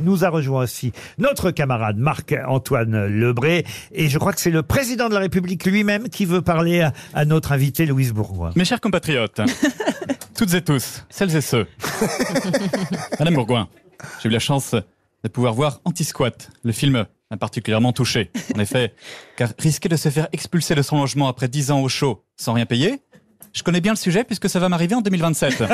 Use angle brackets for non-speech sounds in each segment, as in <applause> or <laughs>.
nous a rejoint aussi notre camarade Marc-Antoine Lebré. Et je crois que c'est le président de la République lui-même qui veut parler à, à notre invité Louise Bourgoin. Mes chers compatriotes, <laughs> toutes et tous, celles et ceux, <laughs> Madame Bourgoin, j'ai eu la chance de pouvoir voir Anti-Squat, le film m'a particulièrement touché. En effet, car risquer de se faire expulser de son logement après 10 ans au chaud sans rien payer, je connais bien le sujet puisque ça va m'arriver en 2027. <laughs>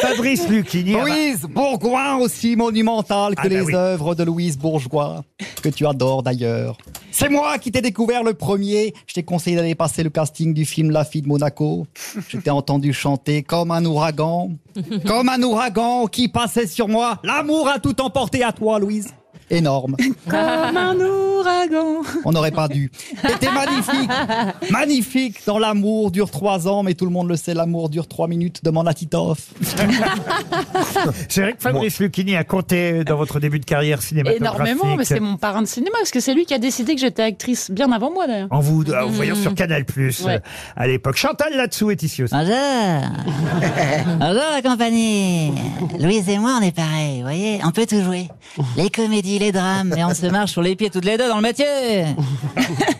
Fabrice Lucchini. Louise Bourgoin, aussi monumentale que Ah bah les oui. œuvres de Louise Bourgeois, que tu adores d'ailleurs. C'est moi qui t'ai découvert le premier. Je t'ai conseillé d'aller passer le casting du film La fille de Monaco. Je t'ai entendu chanter comme un ouragan, comme un ouragan qui passait sur moi. L'amour a tout emporté à toi, Louise. Énorme. Comme un On n'aurait pas dû. T'étais magnifique. <laughs> Magnifique dans l'amour dure trois ans, mais tout le monde le sait, l'amour dure trois minutes. Demande à Titoff. <laughs> C'est vrai que Fabrice Lucchini a compté dans votre début de carrière cinématographique. Énormément, mais c'est mon parrain de cinéma, parce que c'est lui qui a décidé que j'étais actrice bien avant moi d'ailleurs. En vous, en vous voyant sur Canal Plus Ouais. euh, à l'époque. Chantal là-dessous est ici aussi. Bonjour <laughs> Bonjour la compagnie Louise et moi on est pareil, vous voyez, on peut tout jouer. Les comédies, les drames, et on se marche sur les pieds toutes les deux dans le métier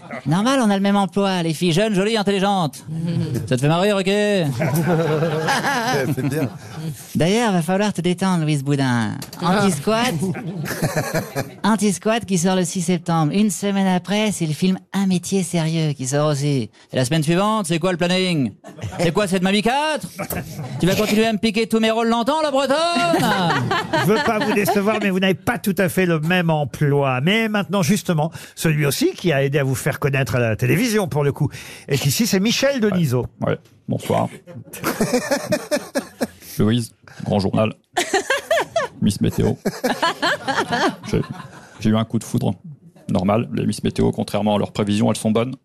<laughs> Normal, on a le même emploi, les filles jeunes, jolies, intelligentes. Ça te fait marrer, ok D'ailleurs, va falloir te détendre, Louise Boudin. Anti-squat Anti-squat qui sort le 6 septembre. Une semaine après, c'est le film Un métier sérieux qui sort aussi. Et la semaine suivante, c'est quoi le planning? C'est quoi cette Mamie 4 Tu vas continuer à me piquer tous mes rôles longtemps, la bretonne? Je veux pas vous décevoir, mais vous n'avez pas tout à fait le même emploi. Mais maintenant, justement, celui aussi qui a aidé à vous faire connaître à la télévision, pour le coup, est ici, c'est Michel Denisot. Ouais, bonsoir. <laughs> Louise, grand journal. Miss Météo. <laughs> J'ai- J'ai eu un coup de foudre. Normal, les Miss Météo, contrairement à leurs prévisions, elles sont bonnes.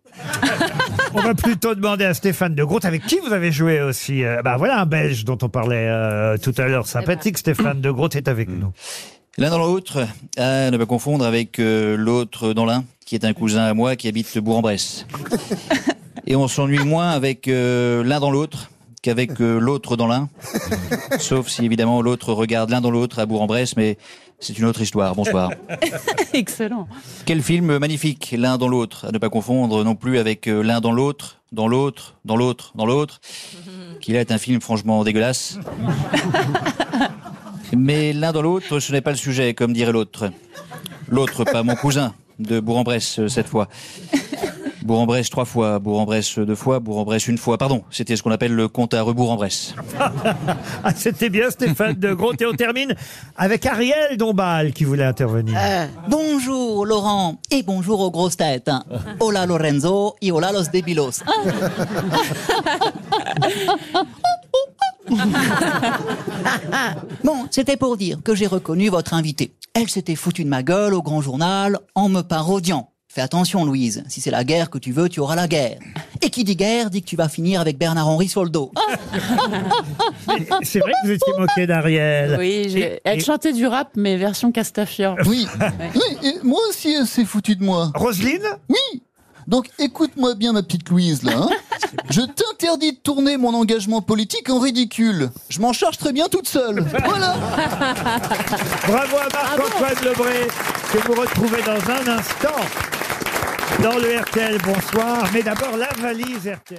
On va plutôt demander à Stéphane de Groot, avec qui vous avez joué aussi. Euh, bah voilà un Belge dont on parlait euh, tout à l'heure. Sympathique, Stéphane de Groot est avec nous. L'un dans l'autre, à ne pas confondre avec euh, l'autre dans l'un, qui est un cousin à moi qui habite Bourg-en-Bresse. <laughs> Et on s'ennuie moins avec euh, l'un dans l'autre qu'avec euh, l'autre dans l'un. Sauf si évidemment l'autre regarde l'un dans l'autre à Bourg-en-Bresse, mais c'est une autre histoire. Bonsoir. <laughs> Excellent. Quel film magnifique, l'un dans l'autre, à ne pas confondre non plus avec l'un dans l'autre, dans l'autre, dans l'autre, dans l'autre, qui là est un film franchement dégueulasse. <laughs> Mais l'un dans l'autre, ce n'est pas le sujet, comme dirait l'autre. L'autre, pas mon cousin, de Bourg-en-Bresse euh, cette fois. Bourg-en-Bresse trois fois, Bourg-en-Bresse deux fois, Bourg-en-Bresse une fois. Pardon, c'était ce qu'on appelle le compte à rebours-en-Bresse. <laughs> Ah, c'était bien Stéphane de Groot. Et on termine avec Ariel Dombal qui voulait intervenir. Bonjour Laurent, et bonjour aux grosses têtes. Hola Lorenzo, y hola los débilos. <laughs> <laughs> Bon, c'était pour dire que j'ai reconnu votre invitée. Elle s'était foutue de ma gueule au grand journal en me parodiant. Fais attention, Louise. Si c'est la guerre que tu veux, tu auras la guerre. Et qui dit guerre dit que tu vas finir avec Bernard Henry sur le dos. <laughs> C'est vrai que vous étiez moqué d'Ariel. Oui, Et- elle et- chantait du rap, mais version Castafiore. Oui. oui <laughs> et moi aussi, elle s'est foutue de moi. Roselyne? Oui. Donc écoute-moi bien, ma petite Louise, là. hein. Je t'interdis de tourner mon engagement politique en ridicule. Je m'en charge très bien toute seule. Voilà. Bravo à Marc-Antoine Lebré, que vous retrouvez dans un instant dans le RTL. Bonsoir. Mais d'abord, la valise RTL.